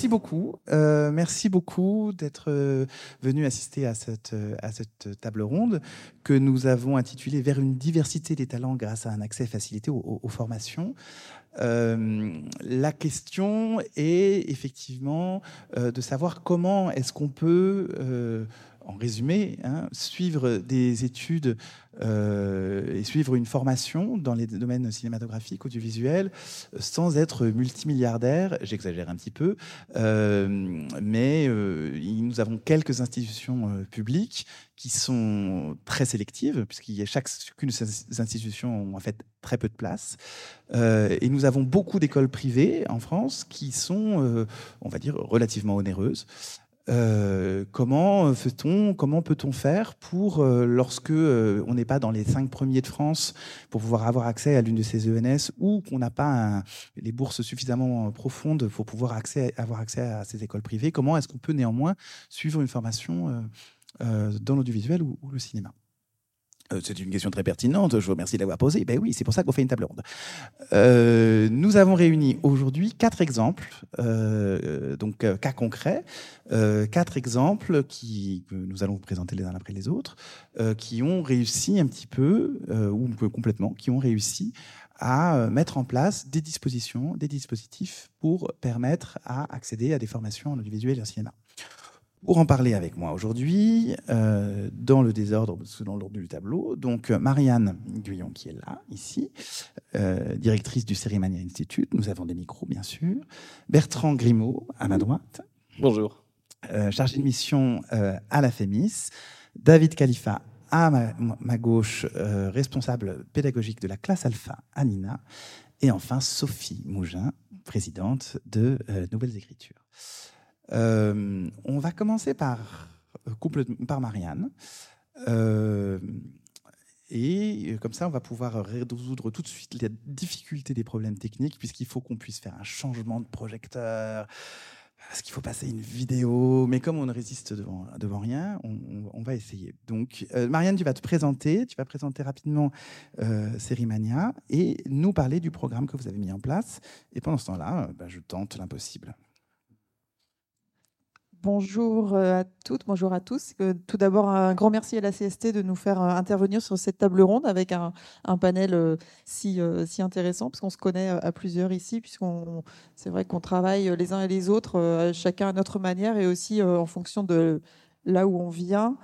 merci beaucoup. Euh, merci beaucoup d'être euh, venu assister à cette, euh, à cette table ronde que nous avons intitulée Vers une diversité des talents grâce à un accès facilité aux, formations. la question est effectivement de savoir comment est-ce qu'on peut en résumé, hein, suivre des études euh, et suivre une formation dans les domaines cinématographiques, audiovisuels, sans être multimilliardaire, j'exagère un petit peu, euh, mais euh, nous avons quelques institutions publiques qui sont très sélectives, puisqu'il chacune de ces institutions ont en fait très peu de place. et nous avons beaucoup d'écoles privées en France qui sont, on va dire, relativement onéreuses. Euh, comment fait-on, comment peut-on faire pour, euh, lorsque euh, on n'est pas dans les cinq premiers de France, pour pouvoir avoir accès à l'une de ces ENS ou qu'on n'a pas les bourses suffisamment profondes pour pouvoir avoir accès à ces écoles privées, comment est-ce qu'on peut néanmoins suivre une formation dans l'audiovisuel ou, le cinéma? euh, c'est une question très pertinente, je vous remercie de l'avoir posée. Ben oui, c'est pour ça qu'on fait une table ronde. Euh, nous avons réuni aujourd'hui quatre exemples, euh, donc cas concrets, quatre exemples qui, que nous allons vous présenter les uns après les autres, qui ont réussi un petit peu, ou complètement, qui ont réussi à mettre en place des dispositions, des dispositifs pour permettre à accéder à des formations en audiovisuel et en cinéma. Pour en parler avec moi aujourd'hui, euh, dans le désordre, selon l'ordre du tableau, donc Marianne Guyon qui est là, ici, euh, directrice du Cérimania Institute, nous avons des micros bien sûr, Bertrand Grimaud à ma droite. Bonjour. Euh, chargé de mission à la FEMIS, David Khalifa à ma, gauche, responsable pédagogique de la classe Alpha à Nina, et enfin Sophie Mougin, présidente de Nouvelles Écritures. Euh, on va commencer par, euh, par Marianne. Euh, et comme ça, on va pouvoir résoudre tout de suite les difficultés des problèmes techniques, puisqu'il faut qu'on puisse faire un changement de projecteur, parce qu'il faut passer une vidéo. Mais comme on ne résiste devant, devant rien, on, va essayer. Donc, Marianne, tu vas te présenter, tu vas présenter rapidement euh, et nous parler du programme que vous avez mis en place. Et pendant ce temps-là, bah, je tente l'impossible. Bonjour euh, à toutes, bonjour à tous. Euh, tout d'abord, un grand merci à la CST de nous faire euh, intervenir sur cette table ronde avec un, panel si, intéressant, parce qu'on se connaît à plusieurs ici, puisqu'on c'est vrai qu'on travaille les uns et les autres, chacun à notre manière et aussi en fonction de là où on vient.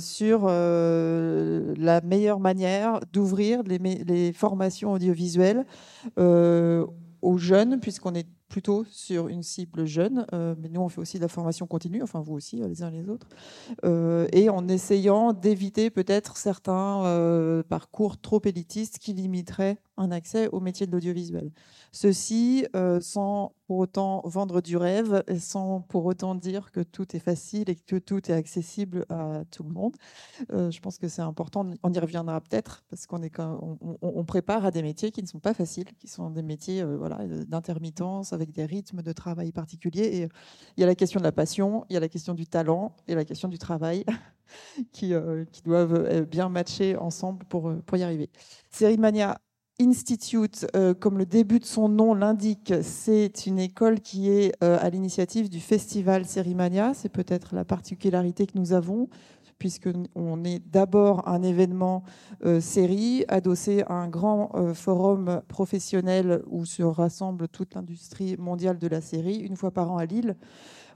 sur la meilleure manière d'ouvrir les, formations audiovisuelles aux jeunes, puisqu'on est plutôt sur une cible jeune, euh, mais nous on fait aussi de la formation continue, enfin vous aussi euh, les uns les autres, euh, et en essayant d'éviter peut-être certains parcours trop élitistes qui limiteraient un accès au métier de l'audiovisuel. Ceci sans pour autant vendre du rêve, sans pour autant dire que tout est facile et que tout est accessible à tout le monde. je pense que c'est important, on y reviendra peut-être, parce qu'on on, prépare à des métiers qui ne sont pas faciles, qui sont des métiers voilà, d'intermittence, avec des rythmes de travail particuliers. Et il y a la question de la passion, il y a la question du talent et la question du travail qui, euh, doivent euh, bien matcher ensemble pour, euh, pour y arriver. Mania Institute, comme le début de son nom l'indique, c'est une école qui est à l'initiative du festival Sérimania. C'est peut-être la particularité que nous avons puisqu'on est d'abord un événement euh, série adossé à un grand euh, forum professionnel où se rassemble toute l'industrie mondiale de la série, une fois par an à Lille.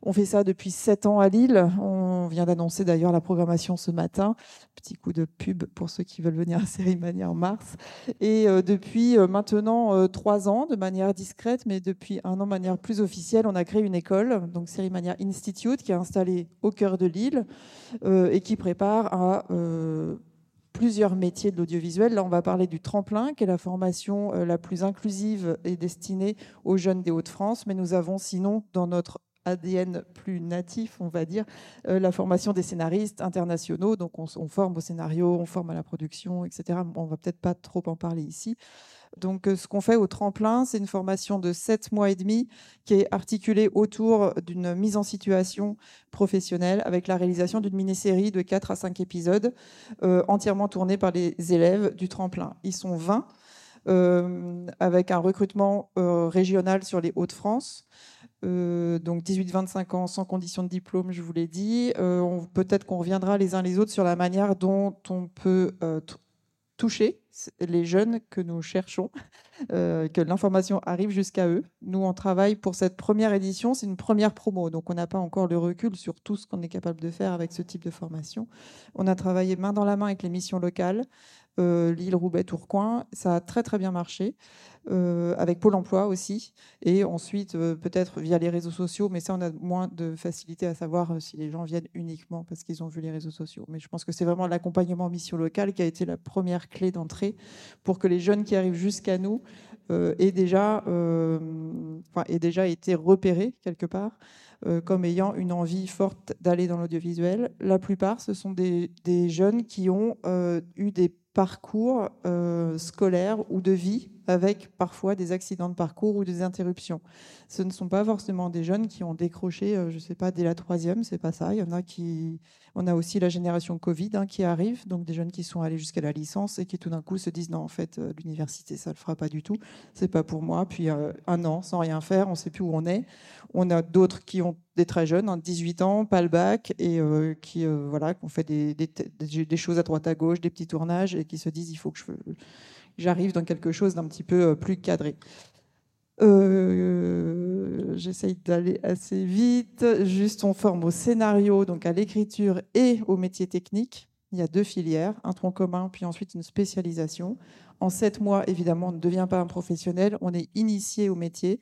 On fait ça depuis sept ans à Lille. On vient d'annoncer d'ailleurs la programmation ce matin. Petit coup de pub pour ceux qui veulent venir à Cérimania en mars. Et euh, depuis euh, maintenant euh, trois ans, de manière discrète, mais depuis un an de manière plus officielle, on a créé une école, donc Cérimania Institute, qui est installée au cœur de Lille et qui prépare à plusieurs métiers de l'audiovisuel. Là, on va parler du tremplin, qui est la formation la plus inclusive et destinée aux jeunes des Hauts-de-France. Mais nous avons sinon, dans notre ADN plus natif, on va dire, euh, la formation des scénaristes internationaux. Donc, on, forme au scénario, on forme à la production, etc. On va peut-être pas trop en parler ici. Donc, euh, ce qu'on fait au tremplin, c'est une formation de sept mois et demi qui est articulée autour d'une mise en situation professionnelle avec la réalisation d'une mini-série de 4 à 5 épisodes euh, entièrement tournée par les élèves du tremplin. Ils sont 20 avec un recrutement régional sur les Hauts-de-France. Donc 18-25 ans sans condition de diplôme, je vous l'ai dit. Peut-être qu'on reviendra les uns les autres sur la manière dont on peut toucher les jeunes que nous cherchons, euh, que l'information arrive jusqu'à eux. Nous, on travaille pour cette première édition, c'est une première promo, donc on n'a pas encore le recul sur tout ce qu'on est capable de faire avec ce type de formation. On a travaillé main dans la main avec les missions locales, euh, Lille, Roubaix, Tourcoing. Ça a très très bien marché. Euh, avec Pôle Emploi aussi, et ensuite euh, peut-être via les réseaux sociaux, mais ça on a moins de facilité à savoir si les gens viennent uniquement parce qu'ils ont vu les réseaux sociaux. Mais je pense que c'est vraiment l'accompagnement en mission locale qui a été la première clé d'entrée pour que les jeunes qui arrivent jusqu'à nous aient, déjà, aient déjà été repérés quelque part. comme ayant une envie forte d'aller dans l'audiovisuel. La plupart, ce sont des jeunes qui ont eu des parcours euh, scolaires ou de vie avec parfois des accidents de parcours ou des interruptions. Ce ne sont pas forcément des jeunes qui ont décroché, euh, je ne sais pas, dès la troisième, c'est pas ça. Il y en a qui, on a aussi la génération Covid hein, qui arrive, donc des jeunes qui sont allés jusqu'à la licence et qui tout d'un coup se disent non, en fait, euh, l'université, ça le fera pas du tout, c'est pas pour moi. Puis un an sans rien faire, on ne sait plus où on est. On a d'autres qui ont des très jeunes, 18 hein, ans, pas le bac, et qui voilà, ont fait des, choses à droite à gauche, des petits tournages, et qui se disent il faut que je j'arrive dans quelque chose d'un petit peu euh, plus cadré. Euh, j'essaye d'aller assez vite. Juste, on forme au scénario, donc à l'écriture et au métier technique. Il y a deux filières, un tronc commun, puis ensuite une spécialisation. En sept mois, évidemment, on ne devient pas un professionnel. On est initié au métier,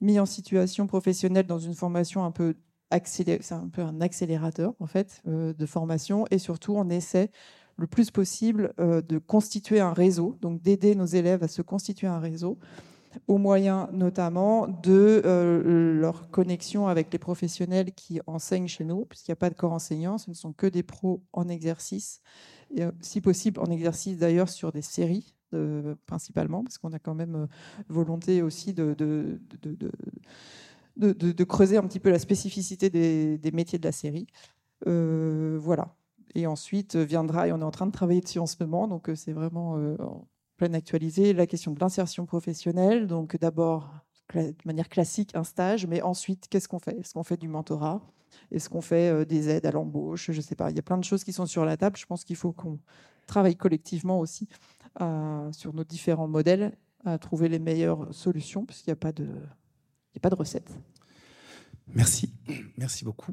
mis en situation professionnelle dans une formation un peu accélérée. C'est un peu un accélérateur, en fait, euh, de formation. Et surtout, on essaie le plus possible euh, de constituer un réseau, donc d'aider nos élèves à se constituer un réseau, au moyen notamment de euh, leur connexion avec les professionnels qui enseignent chez nous, puisqu'il n'y a pas de corps enseignant, ce ne sont que des pros en exercice, et, euh, si possible en exercice d'ailleurs sur des séries principalement, parce qu'on a quand même volonté aussi de, creuser un petit peu la spécificité des métiers de la série. voilà. Et ensuite euh, viendra, et on est en train de travailler dessus en ce moment, donc euh, c'est vraiment euh, en pleine actualisé, la question de l'insertion professionnelle. Donc d'abord, de manière classique, un stage, mais ensuite, qu'est-ce qu'on fait? Est-ce qu'on fait du mentorat? Est-ce qu'on fait des aides à l'embauche? Je ne sais pas, il y a plein de choses qui sont sur la table. Je pense qu'il faut qu'on travaille collectivement aussi sur nos différents modèles à trouver les meilleures solutions, puisqu'il n'y a pas de, il de recette. Merci, merci beaucoup.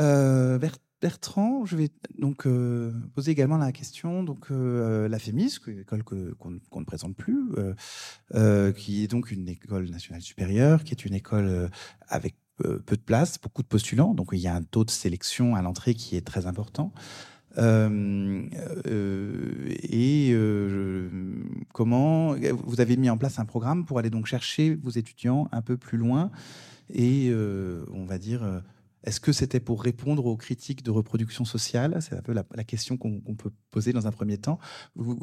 Euh, Bertrand, je vais donc euh, poser également la question. Donc, euh, la FEMIS, école qu'on ne présente plus, euh, qui est donc une école nationale supérieure, qui est une école avec peu de place, beaucoup de postulants. Donc, il y a un taux de sélection à l'entrée qui est très important. et comment vous avez mis en place un programme pour aller donc chercher vos étudiants un peu plus loin et on va dire est-ce que c'était pour répondre aux critiques de reproduction sociale? C'est un peu la, question qu'on peut poser dans un premier temps.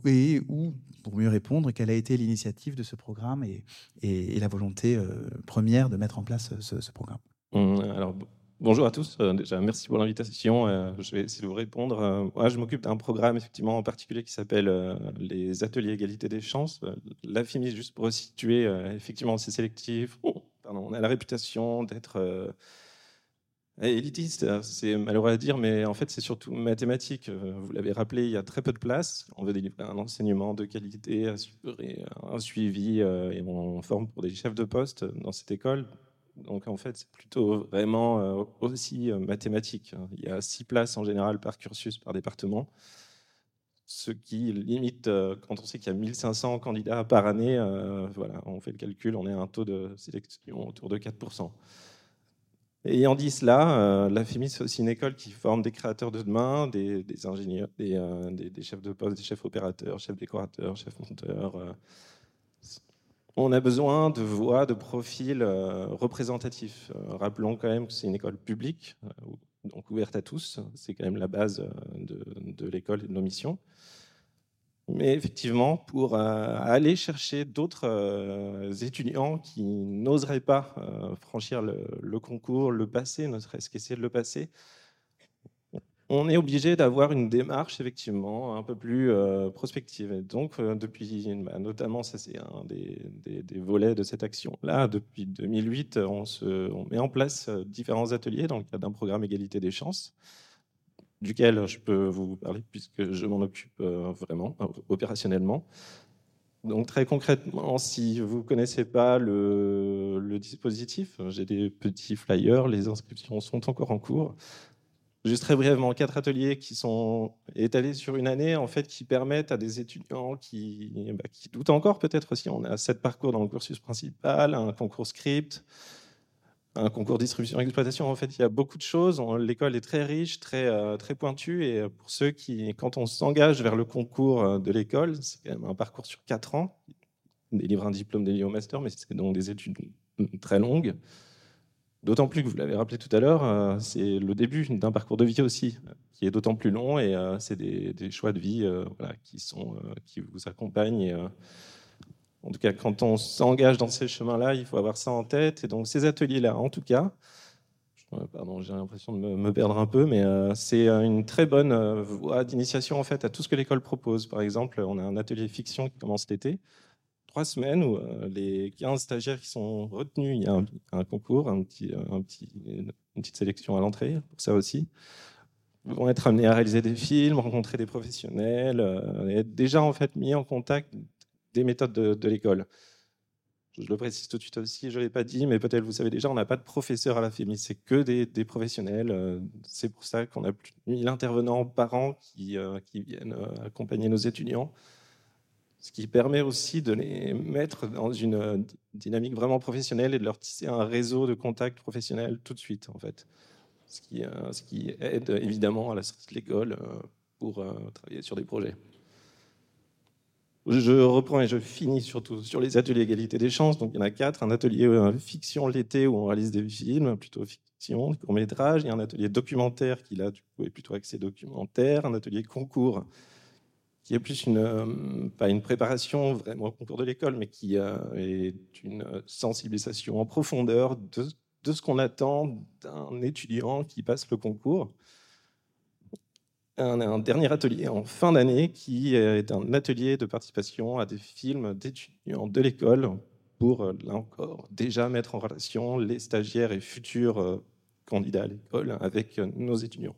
Et ou, pour mieux répondre, quelle a été l'initiative de ce programme et, la volonté euh, première de mettre en place ce, programme? Mmh, Alors, bonjour à tous. Euh, merci pour l'invitation. Euh, je vais essayer de vous répondre. je m'occupe d'un programme effectivement en particulier qui s'appelle les ateliers égalité des chances. La FIMIS, juste pour situer, effectivement, c'est sélectif. pardon, on a la réputation d'être Élitiste, c'est malheureux à dire, mais en fait, c'est surtout mathématique. Euh, vous l'avez rappelé, il y a très peu de place. On veut délivrer un enseignement de qualité, un suivi, euh, et on forme pour des chefs de poste dans cette école. Donc, en fait, c'est plutôt vraiment euh, aussi mathématique. Il y a six places en général par cursus, par département. Ce qui limite, quand on sait qu'il y a 1500 candidats par année, voilà, on fait le calcul, on est à un taux de sélection autour de 4%. Ayant dit cela, euh, la FEMIS, c'est aussi une école qui forme des créateurs de demain, des, ingénieurs, euh, des, chefs de poste, des chefs opérateurs, chefs décorateurs, chefs monteurs. Euh. On a besoin de voix, de profils représentatifs. rappelons quand même que c'est une école publique, donc ouverte à tous. C'est quand même la base de, de l'école et de nos missions. Mais effectivement, pour euh, aller chercher d'autres euh, étudiants qui n'oseraient pas euh, franchir le, concours, le passer, ne serait-ce qu'essayer de le passer, on est obligé d'avoir une démarche effectivement un peu plus prospective. Et donc, depuis, bah, notamment, ça c'est un des, volets de cette action-là, depuis 2008, on, se, on, met en place différents ateliers dans le cadre d'un programme égalité des chances, duquel je peux vous parler puisque je m'en occupe vraiment, opérationnellement. Donc très concrètement, si vous ne connaissez pas le, dispositif, j'ai des petits flyers, les inscriptions sont encore en cours. Juste très brièvement, quatre ateliers qui sont étalés sur une année, en fait, qui permettent à des étudiants qui, bah, qui doutent encore peut-être si on a sept parcours dans le cursus principal, un concours script, un concours distribution exploitation. En fait, il y a beaucoup de choses. L'école est très riche, très, euh, très pointue. Et pour ceux qui, quand on s'engage vers le concours euh, de l'école, c'est quand même un parcours sur quatre ans. Délivre un diplôme délié au master, mais c'est donc des études très longues. D'autant plus que vous l'avez rappelé tout à l'heure, euh, c'est le début d'un parcours de vie aussi, qui est d'autant plus long et euh, c'est des, choix de vie euh, qui, sont, qui vous accompagnent. En tout cas, quand on s'engage dans ces chemins-là, il faut avoir ça en tête. Et donc, ces ateliers-là, en tout cas, pardon, j'ai l'impression de me, perdre un peu, mais c'est une très bonne voie d'initiation en fait à tout ce que l'école propose. Par exemple, on a un atelier fiction qui commence cet été trois semaines où euh, les 15 stagiaires qui sont retenus, il y a un, concours, un petit, un petit, une petite sélection à l'entrée pour ça aussi, vont être amenés à réaliser des films, rencontrer des professionnels, euh, et être déjà en fait mis en contact des méthodes de, l'école. Je le précise tout de suite aussi, je ne l'ai pas dit, mais peut-être vous savez déjà, on n'a pas de professeurs à la FEMI, c'est que des, professionnels. Euh, c'est pour ça qu'on a plus de 1000 intervenants par an qui, qui viennent accompagner nos étudiants ce qui permet aussi de les mettre dans une euh, dynamique vraiment professionnelle et de leur tisser un réseau de contacts professionnels tout de suite, en fait. Ce qui, euh, ce qui aide évidemment à la sortie de l'école euh, pour travailler sur des projets. Je reprends et je finis surtout sur les ateliers égalité des chances. Donc il y en a quatre. Un atelier fiction l'été où on réalise des films, plutôt fiction, des courts-métrages. Il y a un atelier documentaire qui là, est plutôt axé documentaire. Un atelier concours qui est plus une, euh, pas une préparation vraiment au concours de l'école, mais qui euh, est une sensibilisation en profondeur de, de ce qu'on attend d'un étudiant qui passe le concours. Un, un dernier atelier en fin d'année qui est un atelier de participation à des films d'étudiants de l'école pour, là encore, déjà mettre en relation les stagiaires et futurs euh, candidats à l'école avec nos étudiants.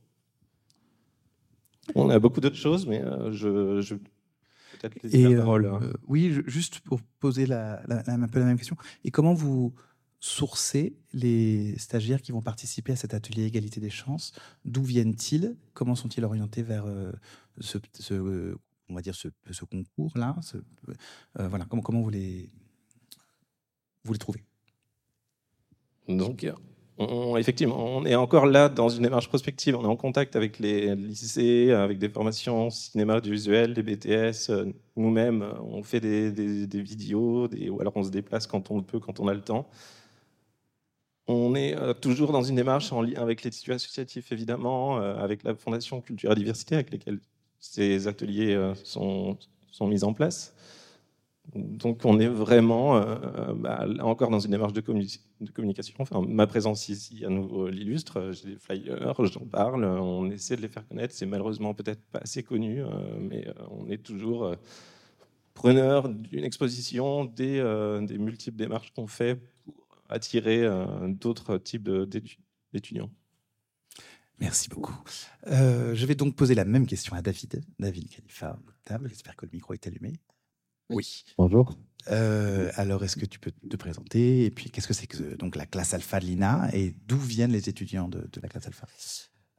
On a beaucoup d'autres choses, mais euh, je, je peut-être les Et euh, oui, juste pour poser la, un peu la même question. Et comment vous sourcez les stagiaires qui vont participer à cet atelier égalité des chances D'où viennent-ils? Comment sont-ils orientés vers euh, ce, on va dire ce, concours-là? Voilà, comment, vous les vous les trouvez? Donc, effectivement, on est encore là dans une démarche prospective. On est en contact avec les lycées, avec des formations cinéma, du visuel, des BTS. Euh, nous-mêmes, on fait des, vidéos, ou alors on se déplace quand on peut, quand on a le temps. On est euh, toujours dans une démarche en lien avec les tissus associatifs, évidemment, euh, avec la Fondation Culture et Diversité, avec lesquels ces ateliers sont, sont mis en place. Donc on est vraiment euh, bah, encore dans une démarche de, communication. Enfin, ma présence ici à nouveau l'illustre. J'ai des flyers, j'en parle, on essaie de les faire connaître. C'est malheureusement peut-être pas assez connu, euh, mais euh, on est toujours preneur d'une exposition, des, multiples démarches qu'on fait attirer d'autres types d'étudiants. Merci beaucoup. je vais donc poser la même question à David, David Khalifa. J'espère que le micro est allumé. Oui. Bonjour. Euh, alors, est-ce que tu peux te présenter? Et puis, qu'est-ce que c'est que donc la classe alpha de l'INA? Et d'où viennent les étudiants de, la classe alpha?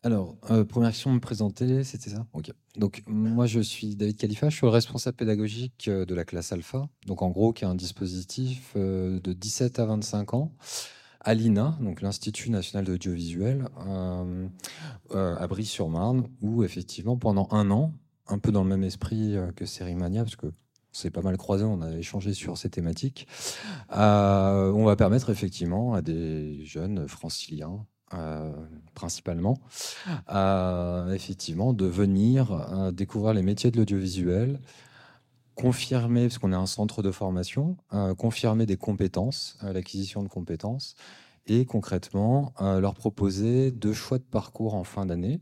Alors, euh, première question, me présenter, c'était ça? Ok. Donc, moi, je suis David Khalifa, je suis le responsable pédagogique euh, de la classe alpha. Donc, en gros, qui est un dispositif de 17 à 25 ans à l'INA, donc l'Institut national de l'audiovisuel, à Brie-sur-Marne, où effectivement, pendant un an, un peu dans le même esprit que Sérimania, parce que c'est pas mal croisé, on a échangé sur ces thématiques. Euh, on va permettre effectivement à des jeunes franciliens, euh, principalement, euh, effectivement, de venir découvrir les métiers de l'audiovisuel, confirmer, parce qu'on est un centre de formation, confirmer des compétences, l'acquisition de compétences, et concrètement leur proposer deux choix de parcours en fin d'année.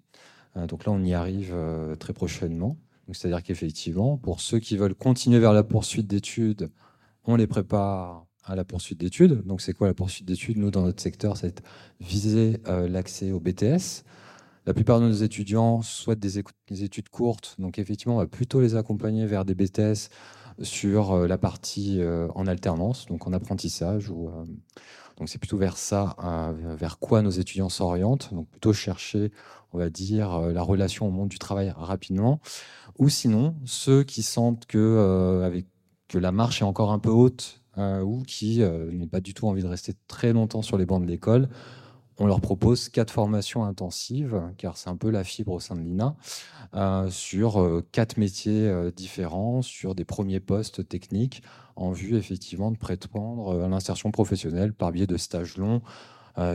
donc là, on y arrive très prochainement. C'est-à-dire qu'effectivement, pour ceux qui veulent continuer vers la poursuite d'études, on les prépare à la poursuite d'études. Donc, c'est quoi la poursuite d'études Nous, dans notre secteur, c'est viser l'accès au BTS. La plupart de nos étudiants souhaitent des, études courtes, donc effectivement, on va plutôt les accompagner vers des BTS sur euh, la partie euh, en alternance, donc en apprentissage. Ou, euh, donc c'est plutôt vers ça, vers quoi nos étudiants s'orientent, donc plutôt chercher, on va dire, la relation au monde du travail rapidement. Ou sinon, ceux qui sentent que, avec, que la marche est encore un peu haute ou qui n'ont pas du tout envie de rester très longtemps sur les bancs de l'école, on leur propose quatre formations intensives, car c'est un peu la fibre au sein de l'INA, euh, sur euh, quatre métiers euh, différents, sur des premiers postes techniques, en vue effectivement de prétendre à l'insertion professionnelle par biais de stages longs,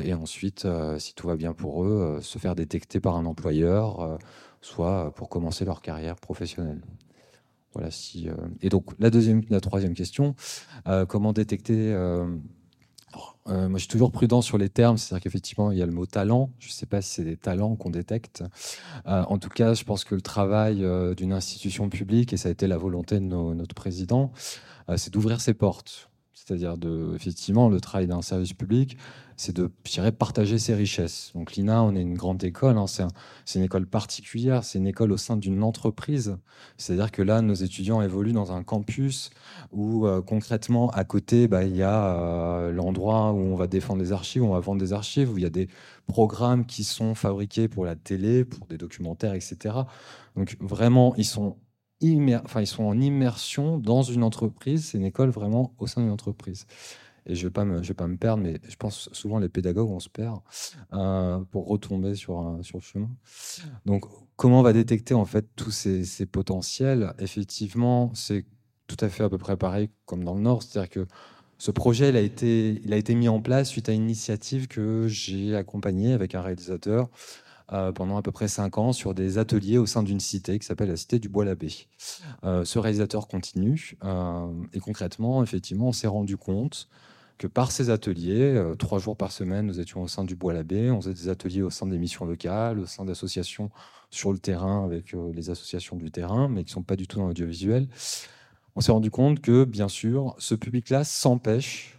et ensuite, si tout va bien pour eux, se faire détecter par un employeur, soit pour commencer leur carrière professionnelle. Voilà, si, et donc la deuxième, la troisième question, comment détecter euh, moi, je suis toujours prudent sur les termes, c'est-à-dire qu'effectivement, il y a le mot talent. Je ne sais pas si c'est des talents qu'on détecte. Euh, en tout cas, je pense que le travail euh, d'une institution publique, et ça a été la volonté de notre président, c'est d'ouvrir ses portes. C'est-à-dire, de, effectivement, le travail d'un service public, c'est de partager ses richesses. Donc l'INA, on est une grande école, hein, c'est une école particulière, c'est une école au sein d'une entreprise. C'est-à-dire que là, nos étudiants évoluent dans un campus où euh, concrètement, à côté, bah, il y a euh, l'endroit où on va défendre les archives, où on va vendre des archives, où il y a des programmes qui sont fabriqués pour la télé, pour des documentaires, etc. Donc vraiment, ils sont ils sont en immersion dans une entreprise. C'est une école vraiment au sein d'une entreprise. Et je ne vais, pas me, perdre, mais je pense souvent les pédagogues, on se perd euh, pour retomber sur, sur le chemin. Donc, comment on va détecter en fait tous ces, potentiels? Effectivement, c'est tout à fait à peu près pareil comme dans le Nord. C'est-à-dire que ce projet il a été mis en place suite à une initiative que j'ai accompagnée avec un réalisateur euh, pendant à peu près cinq ans sur des ateliers au sein d'une cité qui s'appelle la cité du Bois-l'Abbé. Euh, ce réalisateur continue euh, et concrètement, effectivement, on s'est rendu compte que par ces ateliers, trois jours par semaine, nous étions au sein du Bois-l'Abbé, on faisait des ateliers au sein des missions locales, au sein d'associations sur le terrain avec les associations du terrain, mais qui ne sont pas du tout dans l'audiovisuel. On s'est rendu compte que, bien sûr, ce public-là s'empêche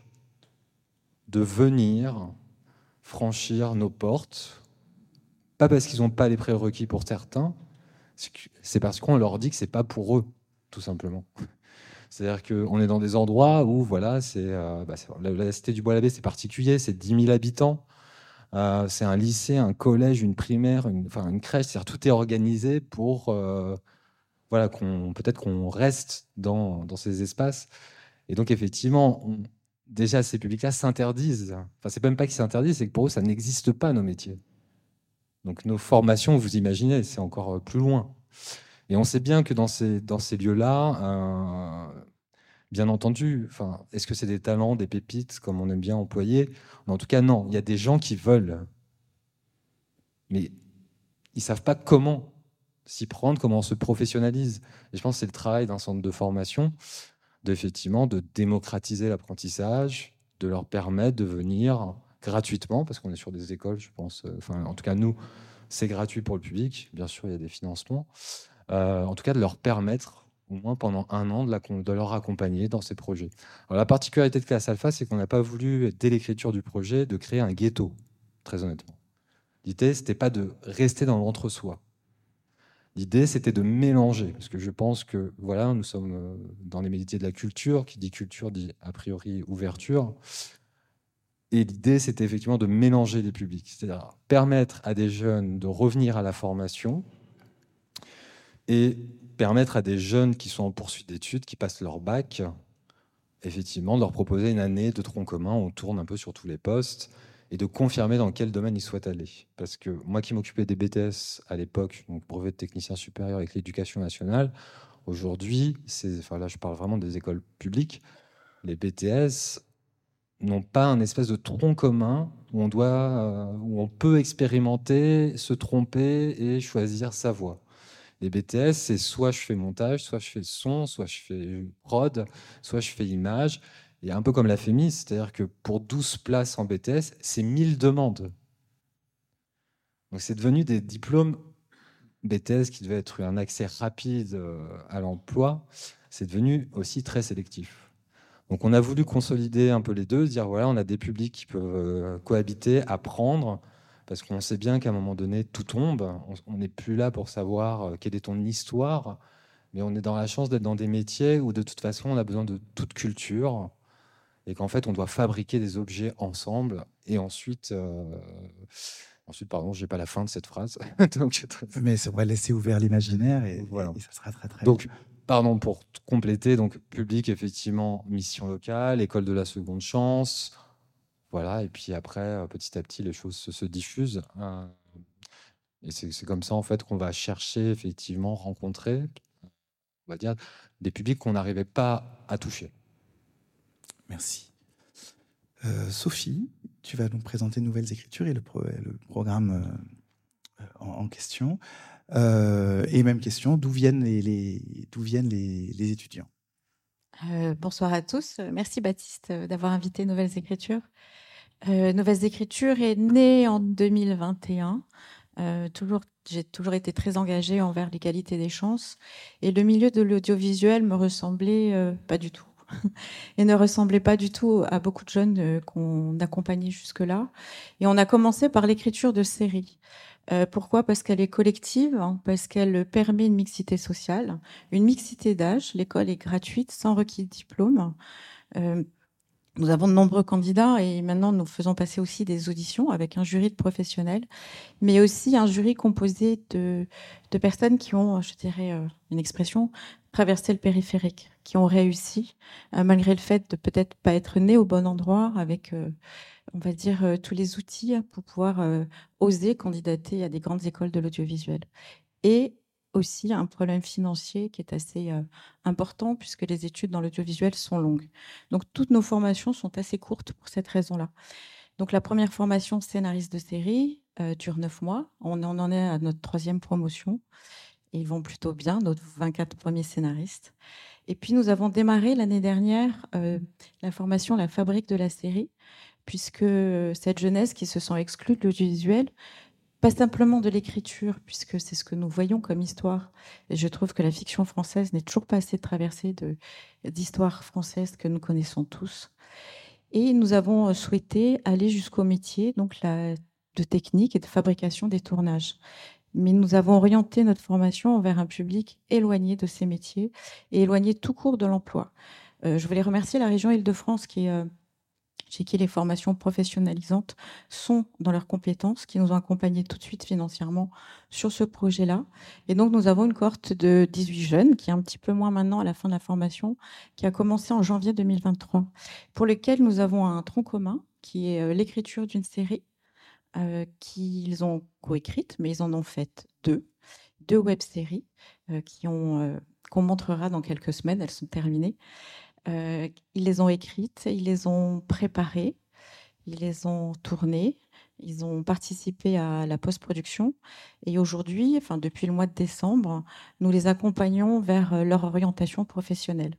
de venir franchir nos portes pas parce qu'ils n'ont pas les prérequis pour certains, c'est parce qu'on leur dit que c'est pas pour eux, tout simplement. C'est-à-dire qu'on est dans des endroits où, voilà, c'est euh, bah, la, cité du Bois-l'Abbé, c'est particulier, c'est 10 000 habitants. Euh, c'est un lycée, un collège, une primaire, une, une crèche. C'est-à-dire tout est organisé pour, euh, voilà, qu'on, peut-être qu'on reste dans, dans, ces espaces. Et donc, effectivement, déjà, ces publics-là s'interdisent. Enfin, c'est même pas qu'ils s'interdisent, c'est que pour eux, ça n'existe pas, nos métiers. Donc nos formations, vous imaginez, c'est encore euh, plus loin. Et on sait bien que dans ces, dans ces lieux-là, euh, bien entendu, est-ce que c'est des talents, des pépites, comme on aime bien employer? En tout cas, non. Il y a des gens qui veulent, mais ils savent pas comment s'y prendre, comment on se professionnalise. Et je pense que c'est le travail d'un centre de formation, d'effectivement, de démocratiser l'apprentissage, de leur permettre de venir gratuitement, parce qu'on est sur des écoles, je pense. Euh, enfin, en tout cas, nous, c'est gratuit pour le public. Bien sûr, il y a des financements. Euh, en tout cas, de leur permettre, au moins pendant un an, de, la, de leur accompagner dans ces projets. Alors, la particularité de Classe Alpha, c'est qu'on n'a pas voulu, dès l'écriture du projet, de créer un ghetto, très honnêtement. L'idée, c'était pas de rester dans l'entre-soi. L'idée, c'était de mélanger, parce que je pense que voilà, nous sommes euh, dans les métiers de la culture. Qui dit culture dit a priori ouverture. Et l'idée, c'était effectivement de mélanger les publics, c'est-à-dire permettre à des jeunes de revenir à la formation et permettre à des jeunes qui sont en poursuite d'études, qui passent leur bac, effectivement, de leur proposer une année de tronc commun, on tourne un peu sur tous les postes, et de confirmer dans quel domaine ils souhaitent aller. Parce que moi qui m'occupais des BTS à l'époque, donc brevet de technicien supérieur avec l'éducation nationale, aujourd'hui, là je parle vraiment des écoles publiques, les BTS, n'ont pas un espèce de tronc commun où on, doit, euh, où on peut expérimenter, se tromper et choisir sa voie. Les BTS, c'est soit je fais montage, soit je fais son, soit je fais prod, soit je fais image. Et un peu comme la FEMI, c'est-à-dire que pour 12 places en BTS, c'est 1000 demandes. Donc c'est devenu des diplômes BTS qui devait être un accès rapide à l'emploi, c'est devenu aussi très sélectif. Donc on a voulu consolider un peu les deux, dire voilà, on a des publics qui peuvent cohabiter, apprendre, parce qu'on sait bien qu'à un moment donné, tout tombe. On n'est plus là pour savoir quelle est ton histoire, mais on est dans la chance d'être dans des métiers où de toute façon, on a besoin de toute culture et qu'en fait, on doit fabriquer des objets ensemble. Et ensuite, euh, ensuite pardon, j'ai pas la fin de cette phrase. Donc, Mais on va laisser ouvert l'imaginaire et, voilà. ça sera très très Donc, pardon, pour compléter, donc public, effectivement, mission locale, école de la seconde chance. Voilà, et puis après, euh, petit à petit, les choses se, diffusent. Euh, et c'est comme ça, en fait, qu'on va chercher, effectivement, rencontrer, on va dire, des publics qu'on n'arrivait pas à toucher. Merci. Euh, Sophie, tu vas nous présenter Nouvelles Écritures et le, programme euh, en, question. Euh, et même question, d'où viennent les, d'où viennent les, étudiants? Bonsoir à tous. Merci Baptiste d'avoir invité Nouvelles Écritures. Nouvelles Écritures est née en 2021. toujours, j'ai toujours été très engagée envers l'égalité des chances et le milieu de l'audiovisuel me ressemblait pas du tout. et ne ressemblait pas du tout à beaucoup de jeunes euh, qu'on accompagnait jusque-là. Et on a commencé par l'écriture de séries. Euh, pourquoi? Parce qu'elle est collective, hein, parce qu'elle permet une mixité sociale, une mixité d'âge. L'école est gratuite, sans requis de diplôme. Euh, nous avons de nombreux candidats et maintenant nous faisons passer aussi des auditions avec un jury de professionnels, mais aussi un jury composé de, personnes qui ont, je dirais, une expression, traversé le périphérique qui ont réussi, euh, malgré le fait de peut-être pas être nés au bon endroit, avec, euh, on va dire, euh, tous les outils pour pouvoir oser candidater à des grandes écoles de l'audiovisuel. Et aussi un problème financier qui est assez important puisque les études dans l'audiovisuel sont longues. Donc toutes nos formations sont assez courtes pour cette raison-là. Donc la première formation scénariste de série dure neuf mois. On en est à notre troisième promotion. Ils vont plutôt bien, nos 24 premiers scénaristes. Et puis nous avons démarré l'année dernière euh, la formation La fabrique de la série, puisque cette jeunesse qui se sent exclue de l'audiovisuel, pas simplement de l'écriture, puisque c'est ce que nous voyons comme histoire. Et je trouve que la fiction française n'est toujours pas assez traversée d'histoires françaises que nous connaissons tous. Et nous avons souhaité aller jusqu'au métier, donc de technique et de fabrication des tournages mais nous avons orienté notre formation vers un public éloigné de ces métiers et éloigné tout court de l'emploi. Euh, je voulais remercier la région Île-de-France qui, euh, chez qui les formations professionnalisantes sont dans leurs compétences, qui nous ont accompagnés tout de suite financièrement sur ce projet-là. Et donc, nous avons une cohorte de 18 jeunes, qui est un petit peu moins maintenant à la fin de la formation, qui a commencé en janvier 2023, pour lesquels nous avons un tronc commun, qui est euh, l'écriture d'une série euh, qu'ils ont coécrites, mais ils en ont fait deux, deux web-séries euh, qui qu'on montrera dans quelques semaines. Elles sont terminées. Ils les ont écrites, ils les ont préparées, ils les ont tournées, ils ont participé à la post-production et aujourd'hui, enfin depuis le mois de décembre, nous les accompagnons vers leur orientation professionnelle.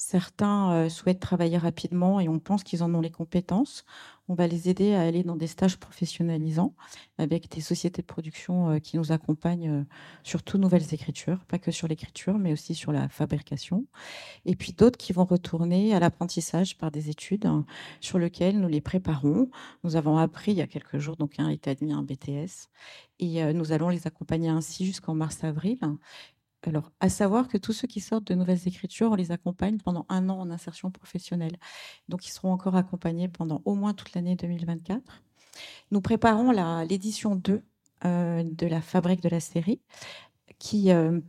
Certains euh, souhaitent travailler rapidement et on pense qu'ils en ont les compétences. On va les aider à aller dans des stages professionnalisants avec des sociétés de production euh, qui nous accompagnent euh, sur toutes nouvelles écritures, pas que sur l'écriture, mais aussi sur la fabrication. Et puis d'autres qui vont retourner à l'apprentissage par des études hein, sur lesquelles nous les préparons. Nous avons appris il y a quelques jours, donc un été admis un BTS, et nous allons les accompagner ainsi jusqu'en mars-avril. Alors, à savoir que tous ceux qui sortent de nouvelles écritures, on les accompagne pendant un an en insertion professionnelle. Donc, ils seront encore accompagnés pendant au moins toute l'année 2024. Nous préparons l'édition 2 euh, de la fabrique de la série, qui euh,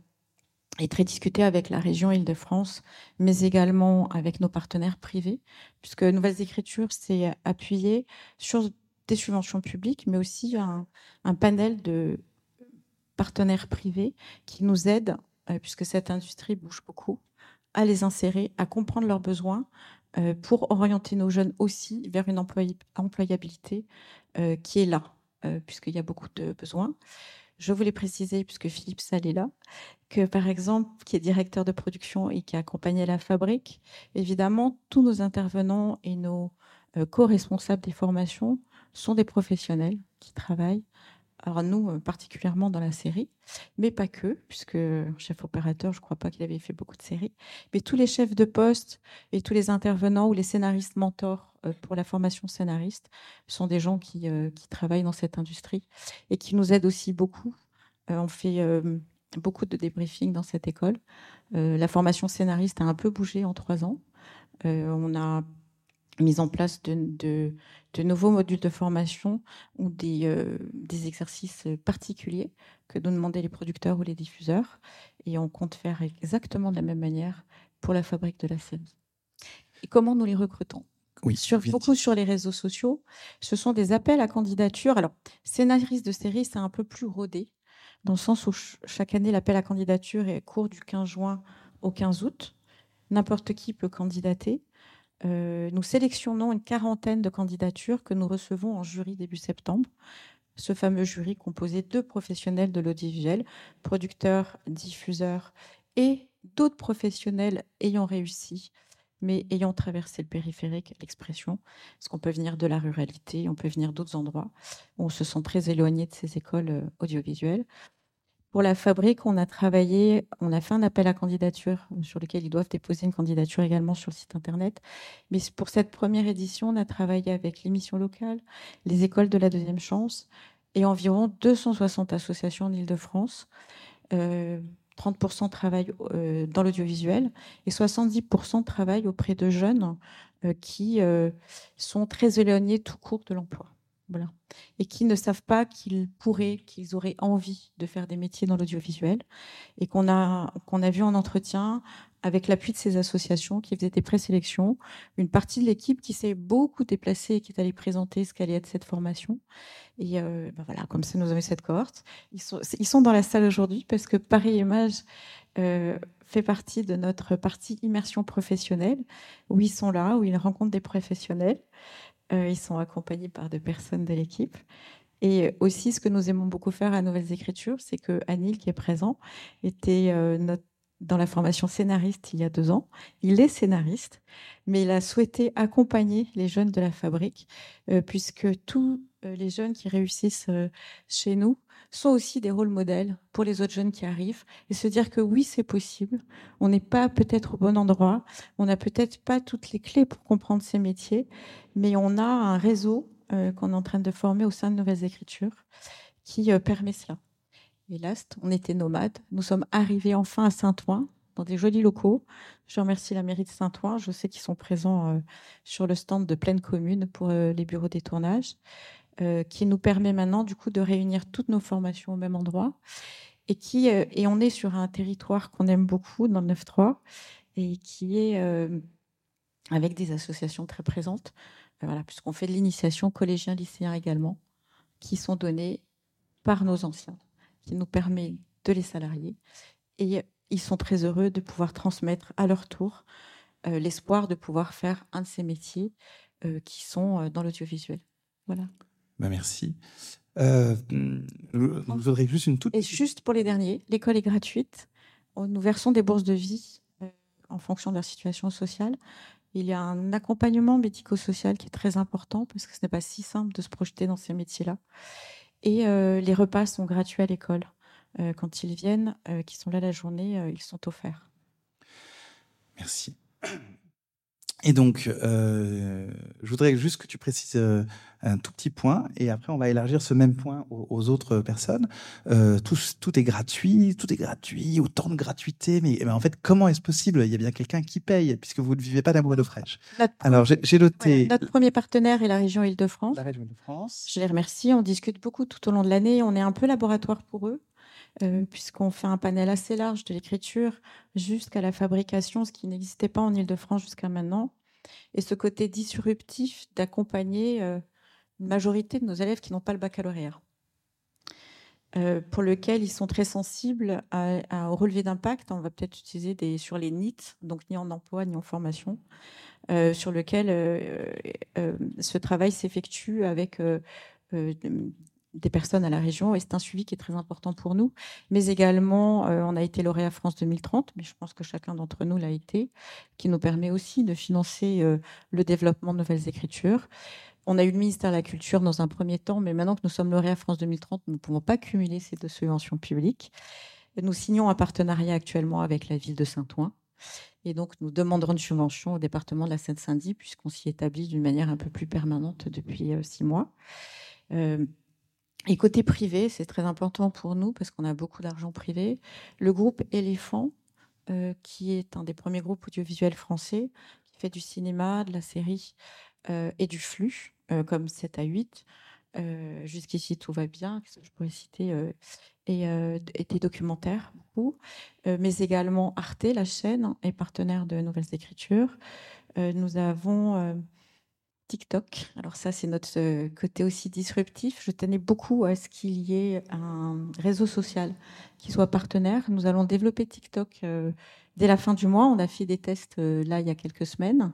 est très discutée avec la région Île-de-France, mais également avec nos partenaires privés, puisque Nouvelles Écritures s'est appuyé sur des subventions publiques, mais aussi un, un panel de partenaires privés qui nous aident, euh, puisque cette industrie bouge beaucoup, à les insérer, à comprendre leurs besoins euh, pour orienter nos jeunes aussi vers une employabilité euh, qui est là, puisqu'il y a beaucoup de besoins. Je voulais préciser, puisque Philippe Sall est là, que par exemple, qui est directeur de production et qui accompagnait la fabrique, évidemment, tous nos intervenants et nos co-responsables des formations sont des professionnels qui travaillent alors nous particulièrement dans la série, mais pas que, puisque chef opérateur, je ne crois pas qu'il avait fait beaucoup de séries, mais tous les chefs de poste et tous les intervenants ou les scénaristes mentors pour la formation scénariste sont des gens qui, qui travaillent dans cette industrie et qui nous aident aussi beaucoup. on fait beaucoup de débriefing dans cette école. la formation scénariste a un peu bougé en trois ans. on a mise en place de, de, nouveaux modules de formation ou des, euh, des, exercices particuliers que nous demandaient les producteurs ou les diffuseurs. Et on compte faire exactement de la même manière pour la fabrique de la série. Et comment nous les recrutons? Oui, sur, beaucoup sur les réseaux sociaux. Ce sont des appels à candidature. Alors, scénariste de série, c'est un peu plus rodé, dans le sens où chaque année, l'appel à candidature est court du 15 juin au 15 août. N'importe qui peut candidater. Euh, nous sélectionnons une quarantaine de candidatures que nous recevons en jury début septembre. Ce fameux jury composé de professionnels de l'audiovisuel, producteurs, diffuseurs et d'autres professionnels ayant réussi, mais ayant traversé le périphérique, l'expression, parce qu'on peut venir de la ruralité, on peut venir d'autres endroits où on se sent très éloigné de ces écoles euh, audiovisuelles. Pour la fabrique, on a travaillé, on a fait un appel à candidature euh, sur lequel ils doivent déposer une candidature également sur le site internet. Mais pour cette première édition, on a travaillé avec l'émission locale, les écoles de la deuxième chance et environ 260 associations en Ile-de-France. 30% euh, travaillent euh, dans l'audiovisuel et 70% travaillent auprès de jeunes qui sont très éloignés tout court de l'emploi et qui ne savent pas qu'ils pourraient, qu'ils auraient envie de faire des métiers dans l'audiovisuel, et qu'on a, qu'on a vu en entretien avec l'appui de ces associations qui faisaient des présélections, une partie de l'équipe qui s'est beaucoup déplacée et qui est allée présenter ce qu'allait être cette formation. Et euh, ben voilà, comme ça, nous avons cette cohorte. Ils sont, ils sont dans la salle aujourd'hui parce que Paris Image euh, fait partie de notre partie immersion professionnelle, où ils sont là, où ils rencontrent des professionnels. Euh, ils sont accompagnés par deux personnes de l'équipe. Et aussi, ce que nous aimons beaucoup faire à Nouvelles Écritures, c'est que Anil, qui est présent, était euh, dans la formation scénariste il y a deux ans. Il est scénariste, mais il a souhaité accompagner les jeunes de la fabrique, euh, puisque tous les jeunes qui réussissent chez nous sont aussi des rôles modèles pour les autres jeunes qui arrivent et se dire que oui, c'est possible. On n'est pas peut-être au bon endroit, on n'a peut-être pas toutes les clés pour comprendre ces métiers, mais on a un réseau euh, qu'on est en train de former au sein de Nouvelles Écritures qui euh, permet cela. Et là, on était nomades. Nous sommes arrivés enfin à Saint-Ouen, dans des jolis locaux. Je remercie la mairie de Saint-Ouen. Je sais qu'ils sont présents euh, sur le stand de pleine commune pour les bureaux des tournages. Euh, qui nous permet maintenant du coup de réunir toutes nos formations au même endroit et qui euh, et on est sur un territoire qu'on aime beaucoup dans le 9-3 et qui est euh, avec des associations très présentes, voilà, puisqu'on fait de l'initiation collégien lycéen également, qui sont données par nos anciens, qui nous permet de les salarier et ils sont très heureux de pouvoir transmettre à leur tour l'espoir de pouvoir faire un de ces métiers qui sont dans l'audiovisuel. Voilà. Bah, merci. Euh, je voudrais juste une toute. Et juste pour les derniers, l'école est gratuite. Nous versons des bourses de vie euh, en fonction de leur situation sociale. Il y a un accompagnement médico-social qui est très important parce que ce n'est pas si simple de se projeter dans ces métiers-là. Et euh, les repas sont gratuits à l'école. quand ils viennent, qui sont là la journée, ils sont offerts. Merci. Et donc, euh, je voudrais juste que tu précises euh, un tout petit point, et après on va élargir ce même point aux, autres personnes. Euh, tout, tout, est gratuit, tout est gratuit, autant de gratuité, mais, en fait, comment est-ce possible? Il y a bien quelqu'un qui paye, puisque vous ne vivez pas d'amour d'eau fraîche. Alors, j'ai noté... notre premier partenaire est la région Île-de-France. La région Île-de-France. Je les remercie, on discute beaucoup tout au long de l'année, on est un peu laboratoire pour eux. Euh, puisqu'on fait un panel assez large de l'écriture jusqu'à la fabrication, ce qui n'existait pas en Ile-de-France jusqu'à maintenant. Et ce côté disruptif d'accompagner euh, une majorité de nos élèves qui n'ont pas le baccalauréat. Euh, pour lequel ils sont très sensibles à, au relevé d'impact. On va peut-être utiliser sur les NIT, donc ni en emploi ni en formation, sur lequel ce travail s'effectue avec des personnes à la région et c'est un suivi qui est très important pour nous. Mais également, euh, on a été lauréat France 2030, mais je pense que chacun d'entre nous l'a été, qui nous permet aussi de financer euh, le développement de nouvelles écritures. On a eu le ministère de la Culture dans un premier temps, mais maintenant que nous sommes lauréats France 2030, nous ne pouvons pas cumuler ces deux subventions publiques. Nous signons un partenariat actuellement avec la ville de Saint-Ouen. Et donc, nous demanderons une subvention au département de la Seine-Saint-Denis, puisqu'on s'y établit d'une manière un peu plus permanente depuis euh, six mois. Et côté privé, c'est très important pour nous parce qu'on a beaucoup d'argent privé. Le groupe Éléphant, euh, qui est un des premiers groupes audiovisuels français, qui fait du cinéma, de la série et du flux, comme 7 à 8. Jusqu'ici, tout va bien. Que je pourrais citer et, et, des documentaires, beaucoup. mais également Arte, la chaîne, est partenaire de Nouvelles Écritures. nous avons TikTok. Alors ça, c'est notre euh, côté aussi disruptif. Je tenais beaucoup à ce qu'il y ait un réseau social qui soit partenaire. Nous allons développer TikTok euh, dès la fin du mois. On a fait des tests euh, là il y a quelques semaines.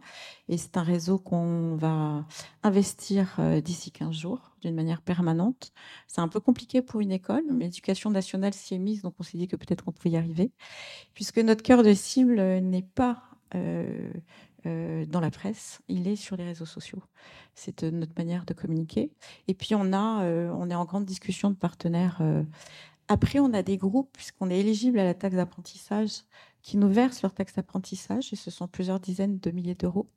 Et c'est un réseau qu'on va investir d'ici 15 jours d'une manière permanente. C'est un peu compliqué pour une école, mais l'éducation nationale s'y est mise, donc on s'est dit que peut-être on pouvait y arriver. Puisque notre cœur de cible n'est pas dans la presse, il est sur les réseaux sociaux. C'est euh, notre manière de communiquer. Et puis on a, euh, on est en grande discussion de partenaires. Après, on a des groupes puisqu'on est éligible à la taxe d'apprentissage qui nous versent leur taxe d'apprentissage et ce sont plusieurs dizaines de milliers d'euros.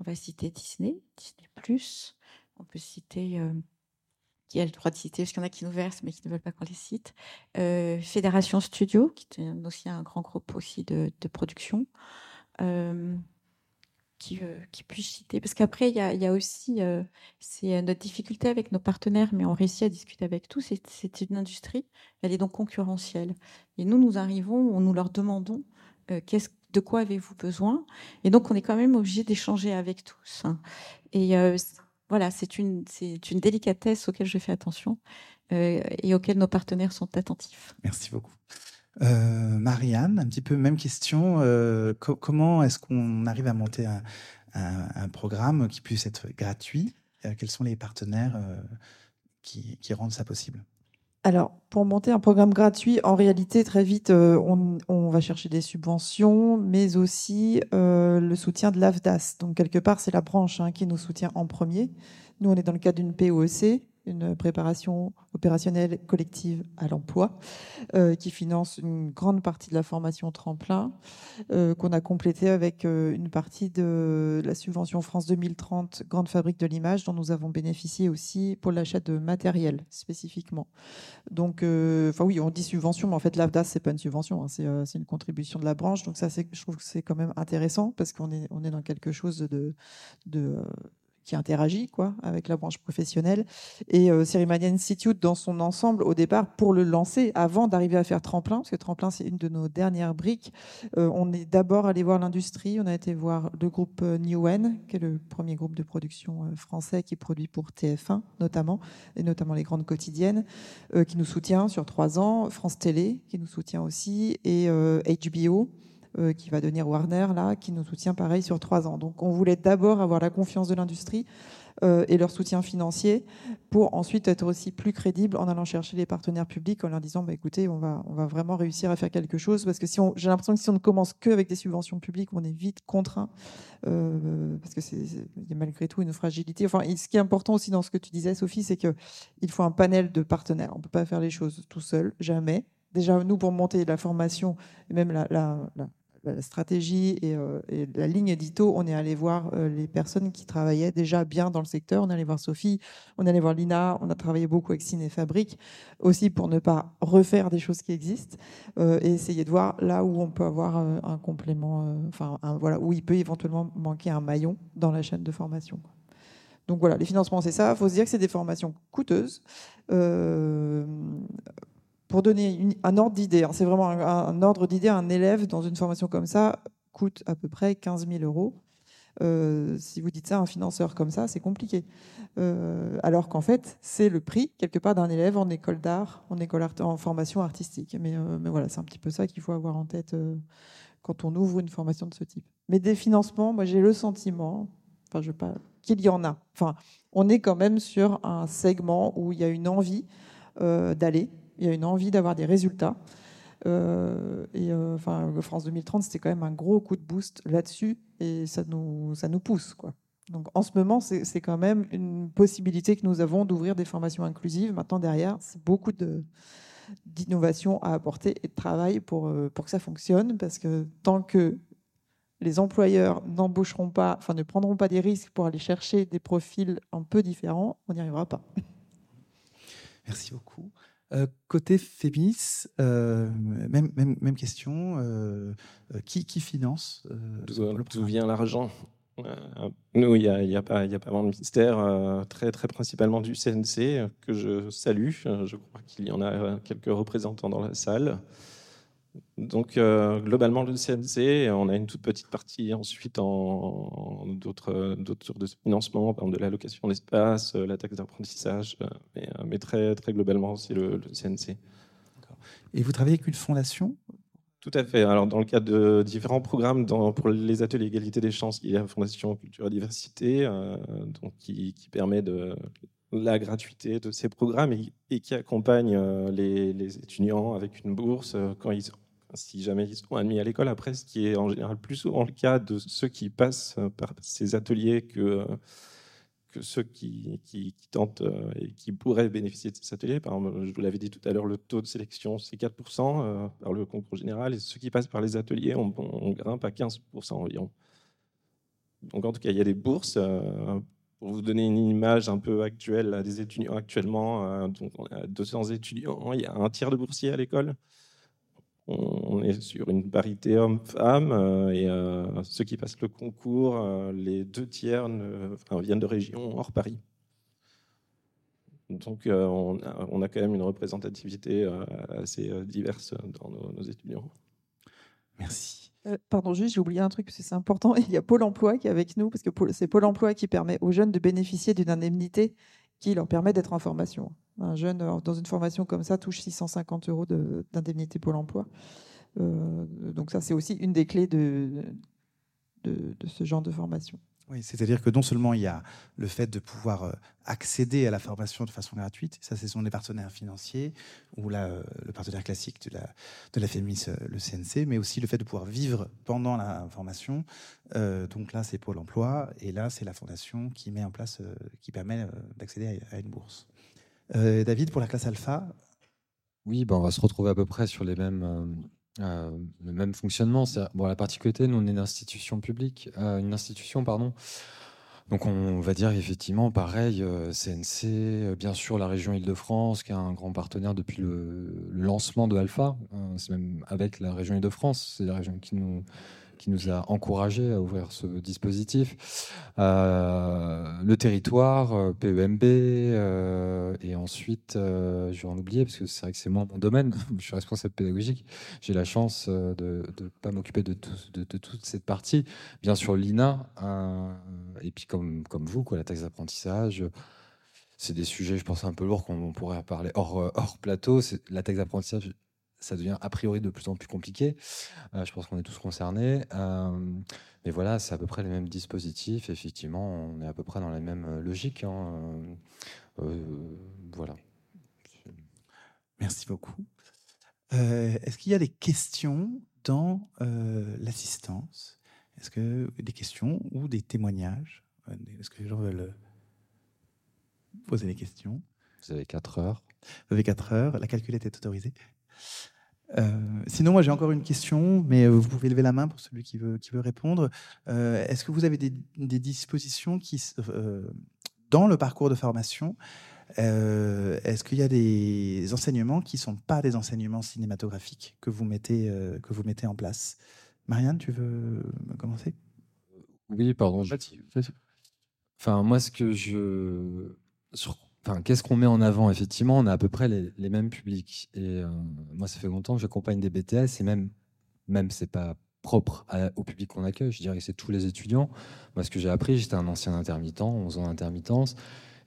On va citer Disney, Disney+. On peut citer qui a le droit de citer, parce qu'il y en a qui nous versent, mais qui ne veulent pas qu'on les cite. Fédération Studio, qui est aussi un grand groupe aussi de, production. Euh, qui, puisse citer. Parce qu'après, il y, a, aussi, euh, c'est euh, notre difficulté avec nos partenaires, mais on réussit à discuter avec tous. C'est une industrie, elle est donc concurrentielle. Et nous, nous arrivons, nous leur demandons de quoi avez-vous besoin? Et donc, on est quand même obligé d'échanger avec tous. Hein. Et voilà, c'est une, une délicatesse auquel je fais attention et auquel nos partenaires sont attentifs. Merci beaucoup. Euh, Marianne, un petit peu même question. Euh, comment est-ce qu'on arrive à monter un, programme qui puisse être gratuit? Euh, Quels sont les partenaires qui, rendent ça possible? Alors, pour monter un programme gratuit, en réalité, très vite, on, va chercher des subventions, mais aussi le soutien de l'AFDAS. Donc, quelque part, c'est la branche hein, qui nous soutient en premier. Nous, on est dans le cadre d'une POEC, une préparation opérationnelle collective à l'emploi, euh, qui finance une grande partie de la formation tremplin, euh, qu'on a complété avec euh, une partie de la subvention France 2030 Grande Fabrique de l'Image, dont nous avons bénéficié aussi pour l'achat de matériel spécifiquement. Donc, enfin oui, on dit subvention, mais en fait l'AFDAS, c'est pas une subvention, hein, c'est une contribution de la branche. Donc ça, je trouve que c'est quand même intéressant parce qu'on est, on est dans quelque chose de qui interagit quoi avec la branche professionnelle. Et euh, Institute dans son ensemble au départ pour le lancer avant d'arriver à faire tremplin parce que tremplin c'est une de nos dernières briques euh, on est d'abord allé voir l'industrie on a été voir le groupe euh, Newen qui est le premier groupe de production euh, français qui produit pour TF1 notamment et notamment les grandes quotidiennes qui nous soutient sur trois ans France Télé qui nous soutient aussi et HBO euh, qui va devenir Warner, là, qui nous soutient pareil sur trois ans. Donc on voulait d'abord avoir la confiance de l'industrie euh, et leur soutien financier pour ensuite être aussi plus crédible en allant chercher les partenaires publics en leur disant bah, écoutez, on va, on va vraiment réussir à faire quelque chose parce que si j'ai l'impression que si on ne commence qu'avec des subventions publiques, on est vite contraint euh, parce que c'est y a malgré tout une fragilité. Enfin, ce qui est important aussi dans ce que tu disais, Sophie, c'est qu'il faut un panel de partenaires. On ne peut pas faire les choses tout seul, jamais. Déjà, nous, pour monter la formation et même la la stratégie euh, et, la ligne édito, on est allé voir euh, les personnes qui travaillaient déjà bien dans le secteur. On est allé voir Sophie, on est allé voir Lina, on a travaillé beaucoup avec Ciné Fabrique, aussi pour ne pas refaire des choses qui existent euh, et essayer de voir là où on peut avoir un complément, enfin voilà, où il peut éventuellement manquer un maillon dans la chaîne de formation. Donc voilà, les financements, c'est ça. Il faut se dire que c'est des formations coûteuses pour donner un ordre d'idée, hein, c'est vraiment un, ordre d'idée, un élève dans une formation comme ça coûte à peu près 15 000 euros. Euh, si vous dites ça à un financeur comme ça, c'est compliqué. Euh, alors qu'en fait, c'est le prix, quelque part, d'un élève en école d'art, en en formation artistique. Mais, euh, mais voilà, c'est un petit peu ça qu'il faut avoir en tête quand on ouvre une formation de ce type. Mais des financements, moi j'ai le sentiment, qu'il y en a. Enfin, on est quand même sur un segment où il y a une envie d'aller il y a une envie d'avoir des résultats. Euh, et euh, enfin, France 2030, c'était quand même un gros coup de boost là-dessus, et ça nous, ça nous pousse, quoi. Donc en ce moment, c'est quand même une possibilité que nous avons d'ouvrir des formations inclusives. Maintenant, derrière, c'est beaucoup d'innovation à apporter et de travail pour, euh, pour que ça fonctionne, parce que tant que les employeurs n'embaucheront pas, enfin ne prendront pas des risques pour aller chercher des profils un peu différents, on n'y arrivera pas. Merci beaucoup. Euh, côté Fémis, euh, même, même, même, question. Euh, qui, qui, finance D'où vient l'argent? Nous, il n'y a, y a, pas, a pas vraiment de mystère, très, très principalement du CNC, que je salue. Je crois qu'il y en a quelques représentants dans la salle. Donc, euh, globalement, le CNC, on a une toute petite partie ensuite en, d'autres, sources de financement, par exemple de l'allocation d'espace, euh, la taxe d'apprentissage, euh, mais, très, très globalement, c'est le, CNC. Et vous travaillez avec une fondation? Tout à fait. Alors, dans le cadre de différents programmes pour les ateliers égalité des chances, il y a la Fondation Culture et Diversité, donc, qui, permet de la gratuité de ces programmes et, qui accompagne les, les, étudiants avec une bourse quand ils si jamais ils sont admis à l'école. Après, ce qui est en général plus souvent le cas de ceux qui passent euh, par ces ateliers que, euh, ceux qui, qui, tentent euh, et qui pourraient bénéficier de ces ateliers. Par exemple, je vous l'avais dit tout à l'heure, le taux de sélection, c'est 4% par le concours général, et ceux qui passent par les ateliers, on, grimpe à 15% environ. Donc en tout cas, il y a des bourses. pour vous donner une image un peu actuelle des étudiants actuellement, donc on a 200 étudiants, il y a un tiers de boursiers à l'école on est sur une parité homme-femme euh, et euh, ceux qui passent le concours, euh, les deux tiers viennent de régions hors Paris. Donc on a, quand même une représentativité assez diverse dans nos, étudiants. Merci. pardon, juste, j'ai oublié un truc, parce que c'est important. Il y a Pôle emploi qui est avec nous, parce que c'est Pôle emploi qui permet aux jeunes de bénéficier d'une indemnité qui leur permet d'être en formation. Un jeune dans une formation comme ça touche 650 euros d'indemnité Pôle emploi. Euh, donc ça, c'est aussi une des clés de, ce genre de formation. Oui, c'est-à-dire que non seulement il y a le fait de pouvoir euh, accéder à la formation de façon gratuite, ça ce sont les partenaires financiers ou là, euh, le partenaire classique de la, de la FEMIS, le CNC, mais aussi le fait de pouvoir vivre pendant la formation. donc là, c'est Pôle emploi et là, c'est la fondation qui met en place, qui permet d'accéder à, une bourse. David, pour la classe alpha Oui, ben, on va se retrouver à peu près sur les mêmes euh, le même fonctionnement. Bon, la particularité, nous, on est une institution publique, euh, une institution, pardon. Donc, on va dire effectivement, pareil, CNC, euh, bien sûr, la région Île-de-France, qui est un grand partenaire depuis le lancement de Alpha. c'est même avec la région Île-de-France, c'est la région qui nous qui nous a encouragé à ouvrir ce dispositif. Euh, le territoire, euh, PEMB, euh, et ensuite, je vais en oublier parce que c'est vrai que c'est moi mon domaine, je suis responsable pédagogique, j'ai la chance de ne pas m'occuper de, toute cette partie. Bien sûr, l'INA, et puis comme, comme vous, quoi, la taxe d'apprentissage c'est des sujets, je pense, un peu lourds qu'on pourrait parler hors plateau. La taxe d'apprentissage, ça devient a priori de plus en plus compliqué. Euh, je pense qu'on est tous concernés. Euh, mais voilà, c'est à peu près les mêmes dispositifs. Effectivement, on est à peu près dans la même euh, logique. Hein. voilà. Merci beaucoup. Est-ce qu'il y a des questions dans l'assistance? Est-ce que des questions ou des témoignages? Est-ce que les gens veulent poser des questions? Vous avez 4 heures. Vous avez 4 heures. La calculette est autorisée. Euh, sinon, moi j'ai encore une question, mais vous pouvez lever la main pour celui qui veut, qui veut répondre. Euh, est-ce que vous avez des, dispositions qui, euh, dans le parcours de formation, est-ce qu'il y a des enseignements qui ne sont pas des enseignements cinématographiques que vous mettez, que vous mettez en place? Marianne, tu veux commencer? Oui, pardon. Enfin, moi, ce que je qu'est-ce qu'on met en avant? Effectivement, on a à peu près les, mêmes publics. Et euh, moi, ça fait longtemps que j'accompagne des BTS, et même, même c'est pas propre au public qu'on accueille. Je dirais que c'est tous les étudiants. Moi, ce que j'ai appris, j'étais un ancien intermittent, 11 ans d'intermittence.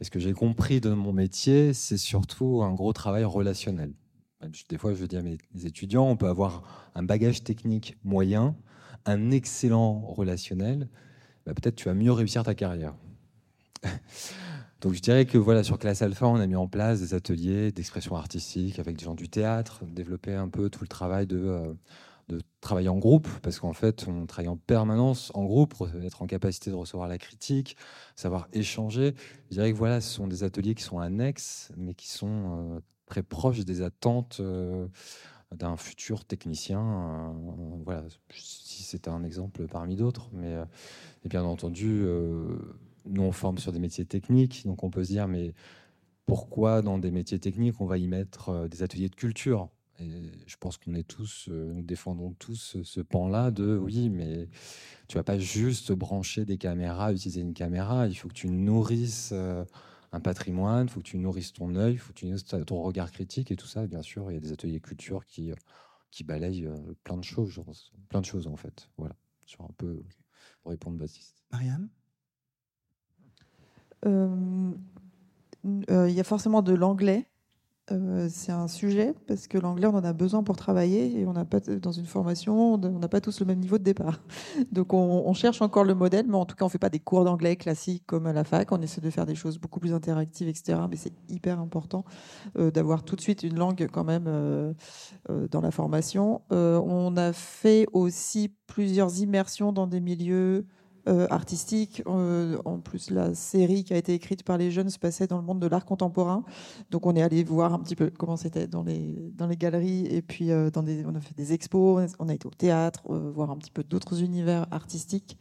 Et ce que j'ai compris de mon métier, c'est surtout un gros travail relationnel. Des fois, je dis à mes étudiants, on peut avoir un bagage technique moyen, un excellent relationnel. Bah, peut-être tu vas mieux réussir ta carrière. Donc je dirais que voilà, sur Classe Alpha, on a mis en place des ateliers d'expression artistique avec des gens du théâtre, développer un peu tout le travail de, euh, travailler en groupe, parce qu'en fait, on travaille en permanence en groupe, être en capacité de recevoir la critique, savoir échanger. Je dirais que voilà, ce sont des ateliers qui sont annexes, mais qui sont très proches des attentes d'un futur technicien. voilà, si c'était un exemple parmi d'autres, mais bien entendu, nous on forme sur des métiers techniques, donc on peut se dire, mais pourquoi dans des métiers techniques on va y mettre des ateliers de culture? Et je pense qu'on est tous, nous défendons tous ce pan-là de oui, mais tu vas pas juste brancher des caméras, utiliser une caméra. Il faut que tu nourrisses un patrimoine, il faut que tu nourrisses ton œil, il faut que tu nourrisses ton regard critique et tout ça. Bien sûr, il y a des ateliers culture qui, euh, qui balayent euh, plein de choses, plein de choses en fait. Voilà, sur un peu pour répondre Baptiste. Marianne? euh, Il y a forcément de l'anglais euh, c'est un sujet parce que l'anglais, on en a besoin pour travailler et on n'a pas dans une formation, on n'a pas tous le même niveau de départ. Donc on, cherche encore le modèle, mais en tout cas, on fait pas des cours d'anglais classiques comme à la fac. On essaie de faire des choses beaucoup plus interactives, etc. Mais c'est hyper important euh, d'avoir tout de suite une langue quand même euh, dans la formation. on a fait aussi plusieurs immersions dans des milieux euh, artistique. Euh, en plus, la série qui a été écrite par les jeunes se passait dans le monde de l'art contemporain. Donc, on est allé voir un petit peu comment c'était dans les, dans les galeries. Et puis, euh, dans des, on a fait des expos, on a été au théâtre, voir un petit peu d'autres univers artistiques.